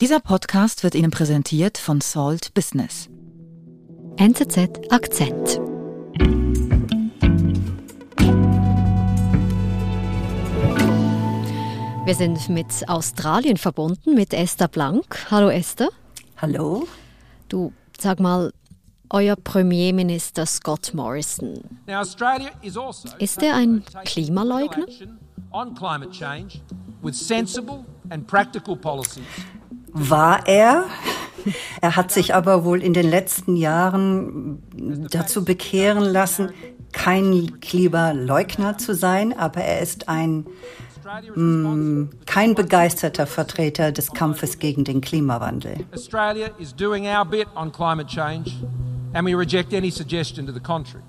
Dieser Podcast wird Ihnen präsentiert von Salt Business. NZZ Akzent. Wir sind mit Australien verbunden, mit Esther Blank. Hallo Esther. Hallo. Du, sag mal, euer Premierminister Scott Morrison. Ist er ein Klimaleugner? War er? Er hat sich aber wohl in den letzten Jahren dazu bekehren lassen, kein Klimaleugner zu sein, aber er ist ein mh, mm, kein begeisterter Vertreter des Kampfes gegen den Klimawandel. Australia is doing our bit on climate change and we reject any suggestion to the contrary.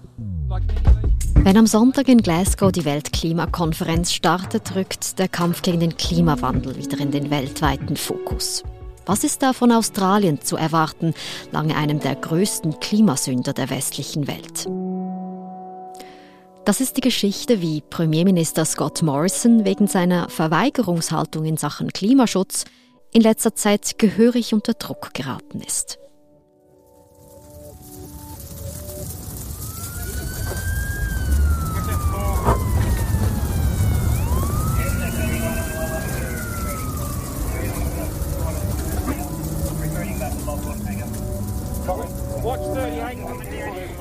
Wenn am Sonntag in Glasgow die Weltklimakonferenz startet, rückt der Kampf gegen den Klimawandel wieder in den weltweiten Fokus. Was ist da von Australien zu erwarten, lange einem der größten Klimasünder der westlichen Welt? Das ist die Geschichte, wie Premierminister Scott Morrison wegen seiner Verweigerungshaltung in Sachen Klimaschutz in letzter Zeit gehörig unter Druck geraten ist.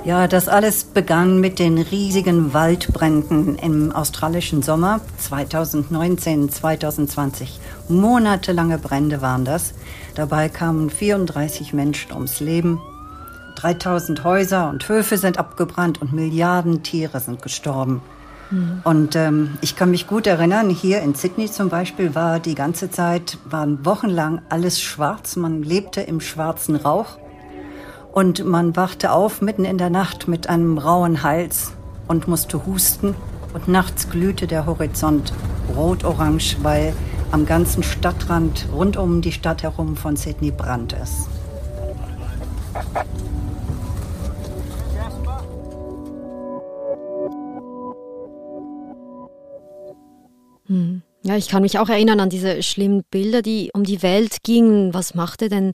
Ja, das alles begann mit den riesigen Waldbränden im australischen Sommer 2019, 2020. Monatelange Brände waren das. Dabei kamen 34 Menschen ums Leben. 3000 Häuser und Höfe sind abgebrannt und Milliarden Tiere sind gestorben. Mhm. Und ähm, ich kann mich gut erinnern, hier in Sydney zum Beispiel war die ganze Zeit, waren wochenlang alles schwarz. Man lebte im schwarzen Rauch. Und man wachte auf mitten in der Nacht mit einem rauen Hals und musste husten. Und nachts glühte der Horizont rot-orange, weil am ganzen Stadtrand rund um die Stadt herum von Sydney brannt es. Hm. Ja, ich kann mich auch erinnern an diese schlimmen Bilder, die um die Welt gingen. Was machte denn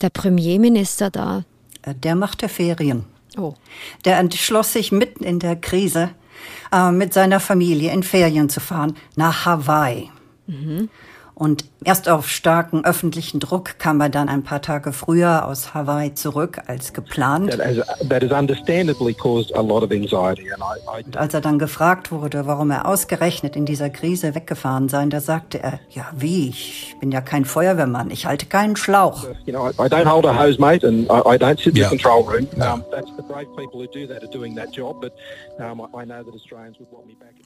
der Premierminister da? Äh, der machte Ferien. Oh. Der entschloss sich mitten in der Krise äh, mit seiner Familie in Ferien zu fahren nach Hawaii. Mhm. Und erst auf starken öffentlichen Druck kam er dann ein paar Tage früher aus Hawaii zurück als geplant. Und als er dann gefragt wurde, warum er ausgerechnet in dieser Krise weggefahren sei, da sagte er, ja wie, ich bin ja kein Feuerwehrmann, ich halte keinen Schlauch.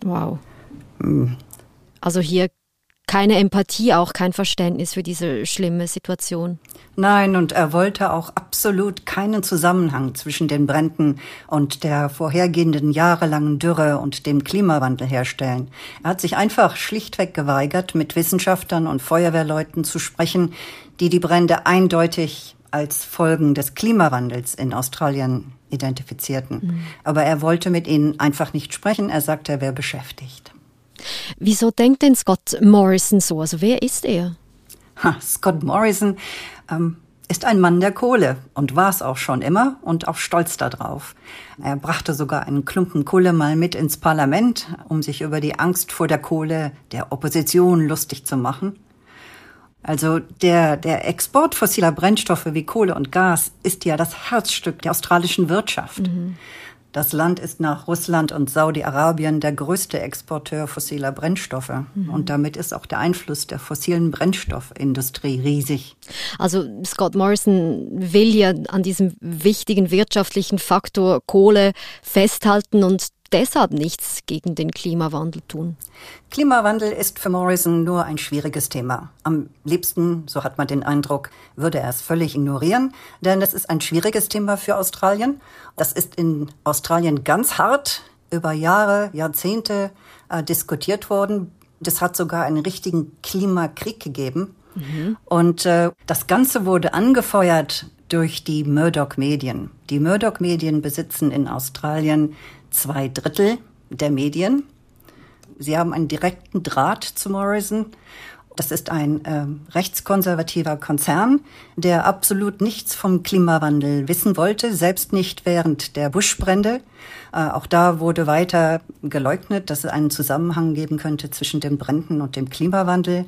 Wow. Also hier keine Empathie, auch kein Verständnis für diese schlimme Situation. Nein, und er wollte auch absolut keinen Zusammenhang zwischen den Bränden und der vorhergehenden jahrelangen Dürre und dem Klimawandel herstellen. Er hat sich einfach schlichtweg geweigert, mit Wissenschaftlern und Feuerwehrleuten zu sprechen, die die Brände eindeutig als Folgen des Klimawandels in Australien identifizierten. Mhm. Aber er wollte mit ihnen einfach nicht sprechen. Er sagte, er wäre beschäftigt. Wieso denkt denn Scott Morrison so? Also wer ist er? Ha, Scott Morrison ähm, ist ein Mann der Kohle und war es auch schon immer und auch stolz darauf. Er brachte sogar einen Klumpen Kohle mal mit ins Parlament, um sich über die Angst vor der Kohle der Opposition lustig zu machen. Also der, der Export fossiler Brennstoffe wie Kohle und Gas ist ja das Herzstück der australischen Wirtschaft. Mhm. Das Land ist nach Russland und Saudi-Arabien der größte Exporteur fossiler Brennstoffe. Mhm. Und damit ist auch der Einfluss der fossilen Brennstoffindustrie riesig. Also Scott Morrison will ja an diesem wichtigen wirtschaftlichen Faktor Kohle festhalten und deshalb nichts gegen den Klimawandel tun? Klimawandel ist für Morrison nur ein schwieriges Thema. Am liebsten, so hat man den Eindruck, würde er es völlig ignorieren, denn es ist ein schwieriges Thema für Australien. Das ist in Australien ganz hart über Jahre, Jahrzehnte äh, diskutiert worden. Das hat sogar einen richtigen Klimakrieg gegeben. Mhm. Und äh, das Ganze wurde angefeuert durch die Murdoch-Medien. Die Murdoch-Medien besitzen in Australien zwei Drittel der Medien. Sie haben einen direkten Draht zu Morrison. Das ist ein äh, rechtskonservativer Konzern, der absolut nichts vom Klimawandel wissen wollte, selbst nicht während der Buschbrände. Äh, auch da wurde weiter geleugnet, dass es einen Zusammenhang geben könnte zwischen den Bränden und dem Klimawandel.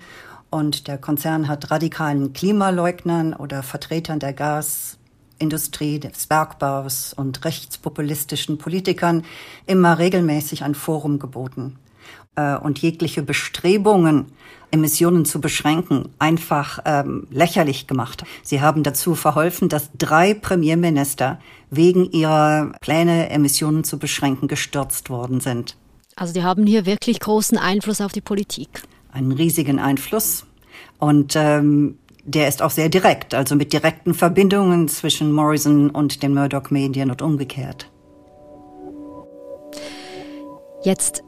Und der Konzern hat radikalen Klimaleugnern oder Vertretern der Gasindustrie, des Bergbaus und rechtspopulistischen Politikern immer regelmäßig ein Forum geboten. Äh, und jegliche Bestrebungen, Emissionen zu beschränken, einfach ähm, lächerlich gemacht. Sie haben dazu verholfen, dass drei Premierminister wegen ihrer Pläne, Emissionen zu beschränken, gestürzt worden sind. Also die haben hier wirklich großen Einfluss auf die Politik. Einen riesigen Einfluss. Und ähm, der ist auch sehr direkt, also mit direkten Verbindungen zwischen Morrison und den Murdoch-Medien und umgekehrt. Jetzt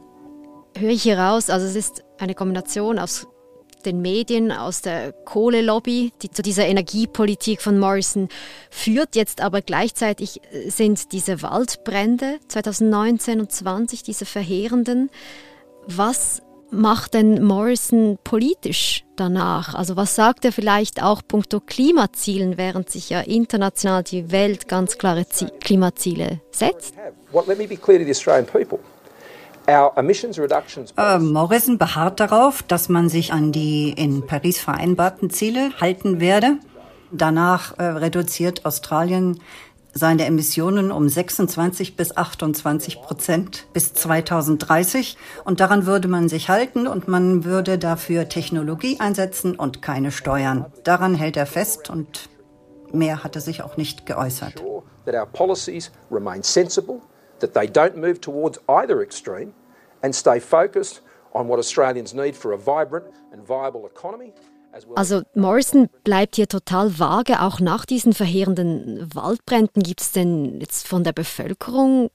höre ich hier raus, also es ist eine Kombination aus den Medien, aus der Kohlelobby, die zu dieser Energiepolitik von Morrison führt. Jetzt aber gleichzeitig sind diese Waldbrände 2019 und 20, diese verheerenden. Was macht denn Morrison politisch danach? Also was sagt er vielleicht auch punkto Klimazielen, während sich ja international die Welt ganz klare Klimaziele setzt? Well, let me be clear to the Australian people. Äh, Morrison beharrt darauf, dass man sich an die in Paris vereinbarten Ziele halten werde. Danach äh, reduziert Australien seine Emissionen um 26 bis 28 Prozent bis 2030. Und daran würde man sich halten und man würde dafür Technologie einsetzen und keine Steuern. Daran hält er fest und mehr hat er sich auch nicht geäußert. That they don't move towards either extreme and stay focused on what Australians need for a vibrant and viable economy. Also Morrison bleibt hier total vage, auch nach diesen verheerenden Waldbränden. Gibt es denn jetzt von der Bevölkerung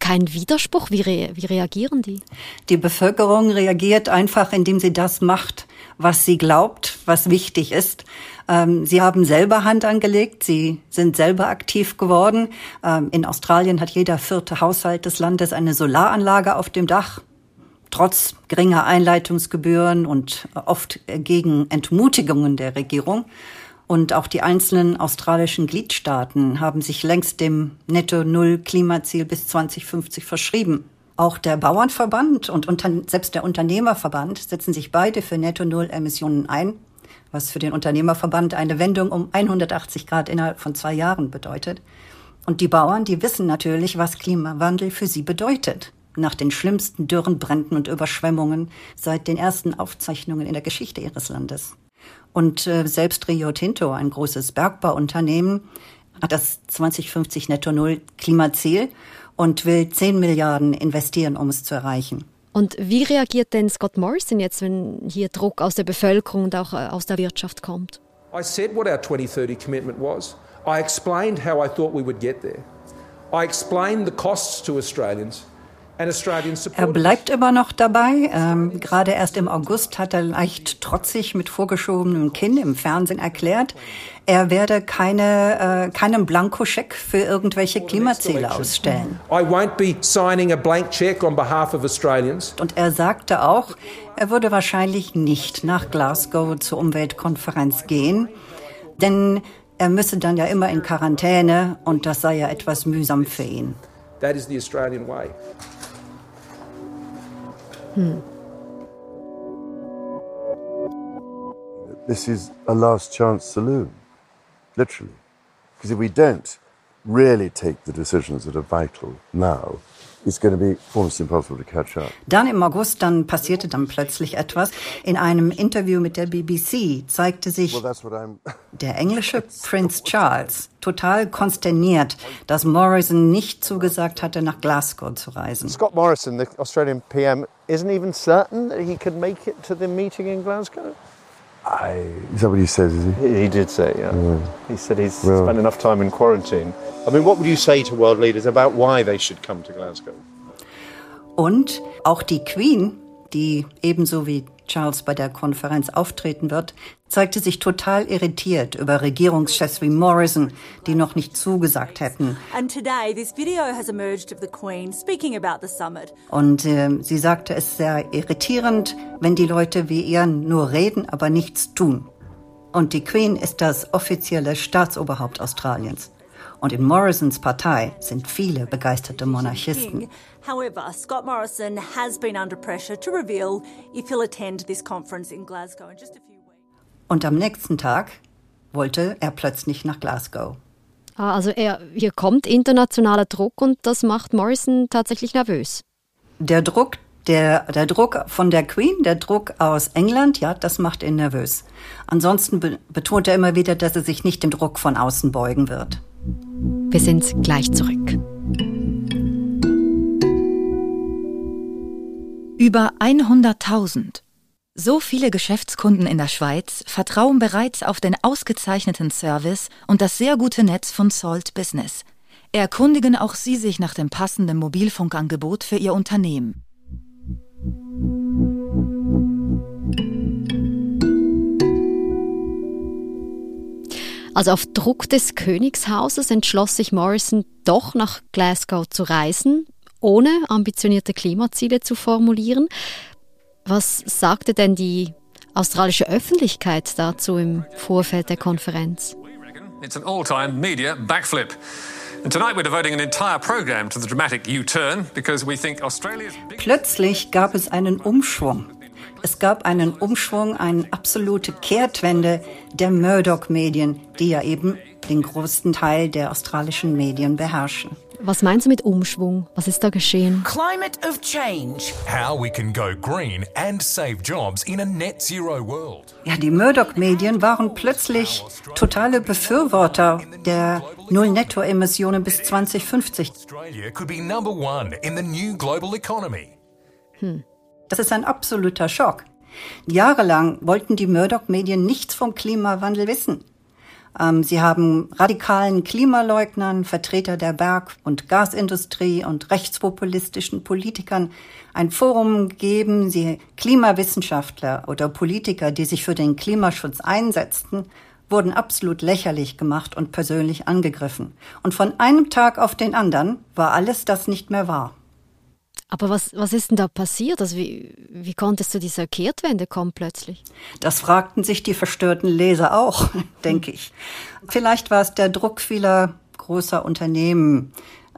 keinen Widerspruch? Wie, re wie reagieren die? Die Bevölkerung reagiert einfach, indem sie das macht, was sie glaubt, was wichtig ist. Ähm, sie haben selber Hand angelegt, sie sind selber aktiv geworden. Ähm, in Australien hat jeder vierte Haushalt des Landes eine Solaranlage auf dem Dach. Trotz geringer Einleitungsgebühren und oft gegen Entmutigungen der Regierung. Und auch die einzelnen australischen Gliedstaaten haben sich längst dem Netto-Null-Klimaziel bis 2050 verschrieben. Auch der Bauernverband und selbst der Unternehmerverband setzen sich beide für Netto-Null-Emissionen ein was für den Unternehmerverband eine Wendung um 180 Grad innerhalb von zwei Jahren bedeutet. Und die Bauern, die wissen natürlich, was Klimawandel für sie bedeutet. Nach den schlimmsten Dürren, Bränden und Überschwemmungen seit den ersten Aufzeichnungen in der Geschichte ihres Landes. Und äh, selbst Rio Tinto, ein großes Bergbauunternehmen, hat das 2050 Netto Null Klimaziel und will 10 Milliarden investieren, um es zu erreichen. Und wie reagiert denn Scott Morrison jetzt, wenn hier Druck aus der Bevölkerung und auch äh, aus der Wirtschaft kommt? I said what our 2030 commitment was. I explained how I thought we would get there. I explained the costs to Australians. Er bleibt immer noch dabei. Ähm, gerade erst im August hat er leicht trotzig mit vorgeschobenem Kinn im Fernsehen erklärt, er werde keine, äh, keinen Blankoscheck für irgendwelche Klimaziele ausstellen. Und er sagte auch, er würde wahrscheinlich nicht nach Glasgow zur Umweltkonferenz gehen, denn er müsse dann ja immer in Quarantäne und das sei ja etwas mühsam für ihn. That is the Australian way. Hmm. This is a last chance saloon, literally. Because if we don't really take the decisions that are vital now, it's going to be almost impossible to catch up. Dann im August, dann passierte dann plötzlich etwas. In einem Interview mit der BBC zeigte sich well, der englische Prinz Charles total konsterniert, dass Morrison nicht zugesagt hatte, nach Glasgow zu reisen. Scott Morrison, the Australian PM, isn't even certain that he could make it to the meeting in Glasgow. I, is that what he says? Is he? He did say, yeah. yeah. He said he's well, spent enough time in quarantine. I mean, what would you say to world leaders about why they should come to Glasgow? Und auch die Queen die ebenso wie Charles bei der Konferenz auftreten wird, zeigte sich total irritiert über Regierungschefs wie Morrison, die noch nicht zugesagt hätten. Und äh, sie sagte es sehr irritierend, wenn die Leute wie ihr nur reden, aber nichts tun. Und die Queen ist das offizielle Staatsoberhaupt Australiens. Und in Morrisons Partei sind viele begeisterte Monarchisten. However, Scott Morrison has been under pressure to reveal if he'll attend this conference in Glasgow in just a few weeks. Und am nächsten Tag wollte er plötzlich nach Glasgow. Ah, also er, hier kommt internationaler Druck und das macht Morrison tatsächlich nervös. Der Druck, der, der Druck von der Queen, der Druck aus England, ja, das macht ihn nervös. Ansonsten be betont er immer wieder, dass er sich nicht dem Druck von außen beugen wird. Wir sind gleich zurück. Über 100.000. So viele Geschäftskunden in der Schweiz vertrauen bereits auf den ausgezeichneten Service und das sehr gute Netz von Salt Business. Erkundigen auch Sie sich nach dem passenden Mobilfunkangebot für Ihr Unternehmen. Also auf Druck des Königshauses entschloss sich Morrison doch nach Glasgow zu reisen, ohne ambitionierte Klimaziele zu formulieren. Was sagte denn die australische Öffentlichkeit dazu im Vorfeld der Konferenz? It's an all-time media backflip. Plötzlich gab es einen Umschwung. Es gab einen Umschwung, eine absolute Kehrtwende der Murdoch-Medien, die ja eben den größten Teil der australischen Medien beherrschen. Was meinst du mit Umschwung? Was ist da geschehen? Climate of change. How we can go green and save jobs in a net zero world. Ja, die Murdoch-Medien waren plötzlich totale Befürworter der Null-Netto-Emissionen bis 2050. Australia could be number one in the new global economy. Hm. Das ist ein absoluter Schock. Jahrelang wollten die Murdoch-Medien nichts vom Klimawandel wissen. Ähm, sie haben radikalen Klimaleugnern, Vertreter der Berg- und Gasindustrie und rechtspopulistischen Politikern ein Forum gegeben. Sie Klimawissenschaftler oder Politiker, die sich für den Klimaschutz einsetzten, wurden absolut lächerlich gemacht und persönlich angegriffen. Und von einem Tag auf den anderen war alles das nicht mehr wahr. Aber was, was ist denn da passiert? Also wie, wie konnte es zu dieser Kehrtwende kommen plötzlich? Das fragten sich die verstörten Leser auch, denke ich. Vielleicht war es der Druck vieler großer Unternehmen,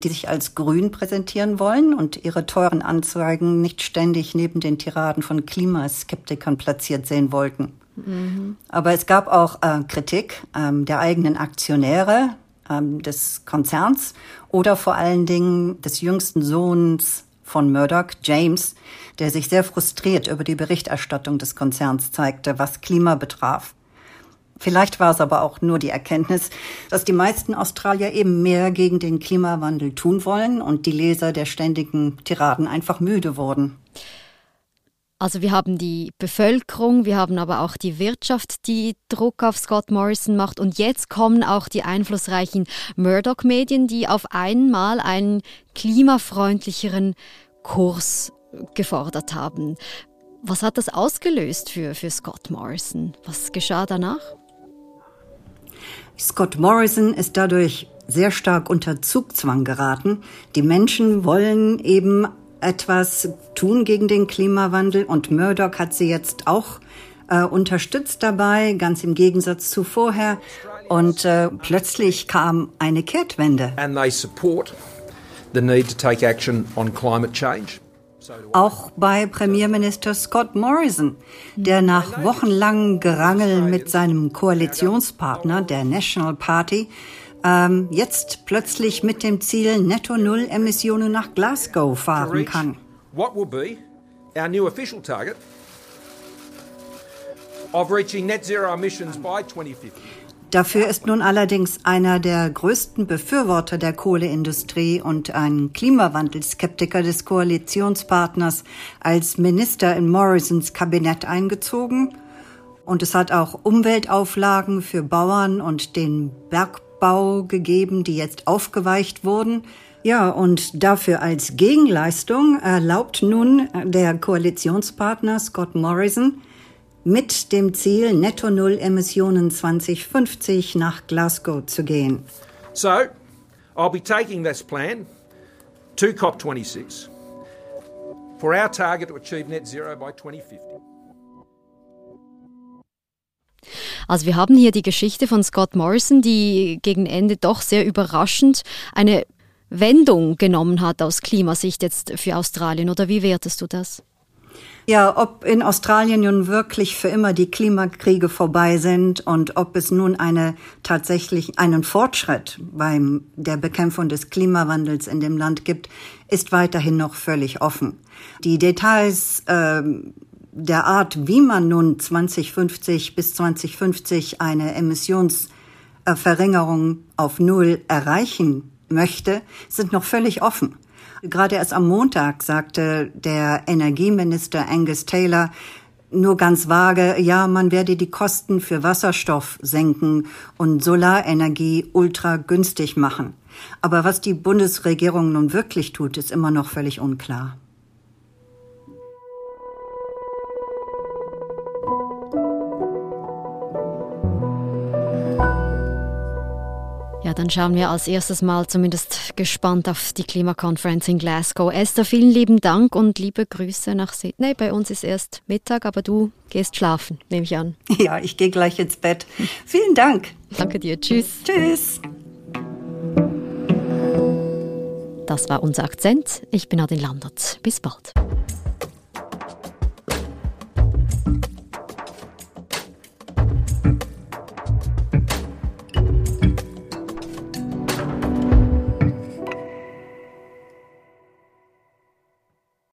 die sich als grün präsentieren wollen und ihre teuren Anzeigen nicht ständig neben den Tiraden von Klimaskeptikern platziert sehen wollten. Mhm. Aber es gab auch äh, Kritik ähm, der eigenen Aktionäre ähm, des Konzerns oder vor allen Dingen des jüngsten Sohns von Murdoch, James, der sich sehr frustriert über die Berichterstattung des Konzerns zeigte, was Klima betraf. Vielleicht war es aber auch nur die Erkenntnis, dass die meisten Australier eben mehr gegen den Klimawandel tun wollen und die Leser der ständigen Tiraden einfach müde wurden. Also wir haben die Bevölkerung, wir haben aber auch die Wirtschaft, die Druck auf Scott Morrison macht und jetzt kommen auch die einflussreichen Murdoch-Medien, die auf einmal einen klimafreundlicheren Kurs gefordert haben. Was hat das ausgelöst für, für Scott Morrison? Was geschah danach? Scott Morrison ist dadurch sehr stark unter Zugzwang geraten. Die Menschen wollen eben etwas tun gegen den Klimawandel und Murdoch hat sie jetzt auch äh, unterstützt dabei, ganz im Gegensatz zu vorher. Und äh, plötzlich kam eine Kehrtwende. And they support the need to take action on climate change. Auch bei Premierminister Scott Morrison, der nach wochenlangem Gerangel mit seinem Koalitionspartner, der National Party, ähm, jetzt plötzlich mit dem Ziel Netto Null Emissionen nach Glasgow fahren kann. What will be our new official target of reaching net zero emissions by 2050? Dafür ist nun allerdings einer der größten Befürworter der Kohleindustrie und ein Klimawandelskeptiker des Koalitionspartners als Minister in Morrisons Kabinett eingezogen. Und es hat auch Umweltauflagen für Bauern und den Bergbau gegeben, die jetzt aufgeweicht wurden. Ja, und dafür als Gegenleistung erlaubt nun der Koalitionspartner Scott Morrison mit dem Ziel, Netto Null Emissionen 2050 nach Glasgow zu gehen. So, I'll be taking this plan to COP26 for our target to achieve net zero by 2050. Also wir haben hier die Geschichte von Scott Morrison, die gegen Ende doch sehr überraschend eine Wendung genommen hat aus Klimasicht jetzt für Australien. Oder wie wertest du das? Ja, ob in Australien nun wirklich für immer die Klimakriege vorbei sind und ob es nun eine tatsächlich einen Fortschritt beim der Bekämpfung des Klimawandels in dem Land gibt, ist weiterhin noch völlig offen. Die Details äh, der Art, wie man nun 2050 bis 2050 eine Emissionsverringerung auf Null erreichen möchte, sind noch völlig offen. Gerade erst am Montag sagte der Energieminister Angus Taylor, nur ganz vage, ja, man werde die Kosten für Wasserstoff senken und Solarenergie ultra günstig machen. Aber was die Bundesregierung nun wirklich tut, ist immer noch völlig unklar. Dann schauen wir als erstes mal zumindest gespannt auf die Klimakonferenz in Glasgow. Esther, vielen lieben Dank und liebe Grüße nach Sydney. Bei uns ist erst Mittag, aber du gehst schlafen, nehme ich an. Ja, ich gehe gleich ins Bett. Vielen Dank. Danke dir. Tschüss. Tschüss. Das war unser Akzent. Ich bin Adin Landert. Bis bald.